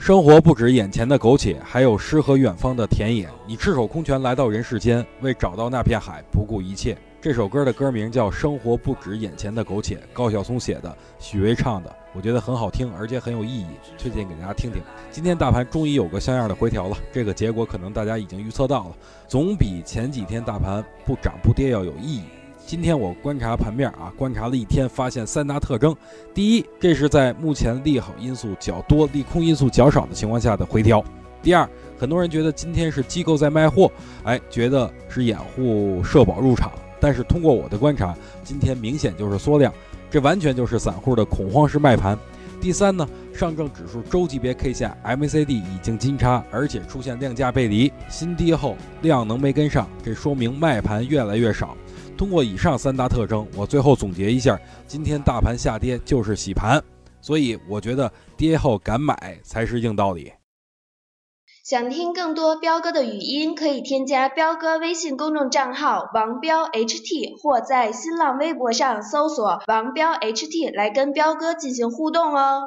生活不止眼前的苟且，还有诗和远方的田野。你赤手空拳来到人世间，为找到那片海不顾一切。这首歌的歌名叫《生活不止眼前的苟且》，高晓松写的，许巍唱的，我觉得很好听，而且很有意义，推荐给大家听听。今天大盘终于有个像样的回调了，这个结果可能大家已经预测到了，总比前几天大盘不涨不跌要有意义。今天我观察盘面啊，观察了一天，发现三大特征：第一，这是在目前利好因素较多、利空因素较少的情况下的回调；第二，很多人觉得今天是机构在卖货，哎，觉得是掩护社保入场。但是通过我的观察，今天明显就是缩量，这完全就是散户的恐慌式卖盘。第三呢，上证指数周级别 K 线 MACD 已经金叉，而且出现量价背离，新低后量能没跟上，这说明卖盘越来越少。通过以上三大特征，我最后总结一下，今天大盘下跌就是洗盘，所以我觉得跌后敢买才是硬道理。想听更多彪哥的语音，可以添加彪哥微信公众账号王彪 HT，或在新浪微博上搜索王彪 HT 来跟彪哥进行互动哦。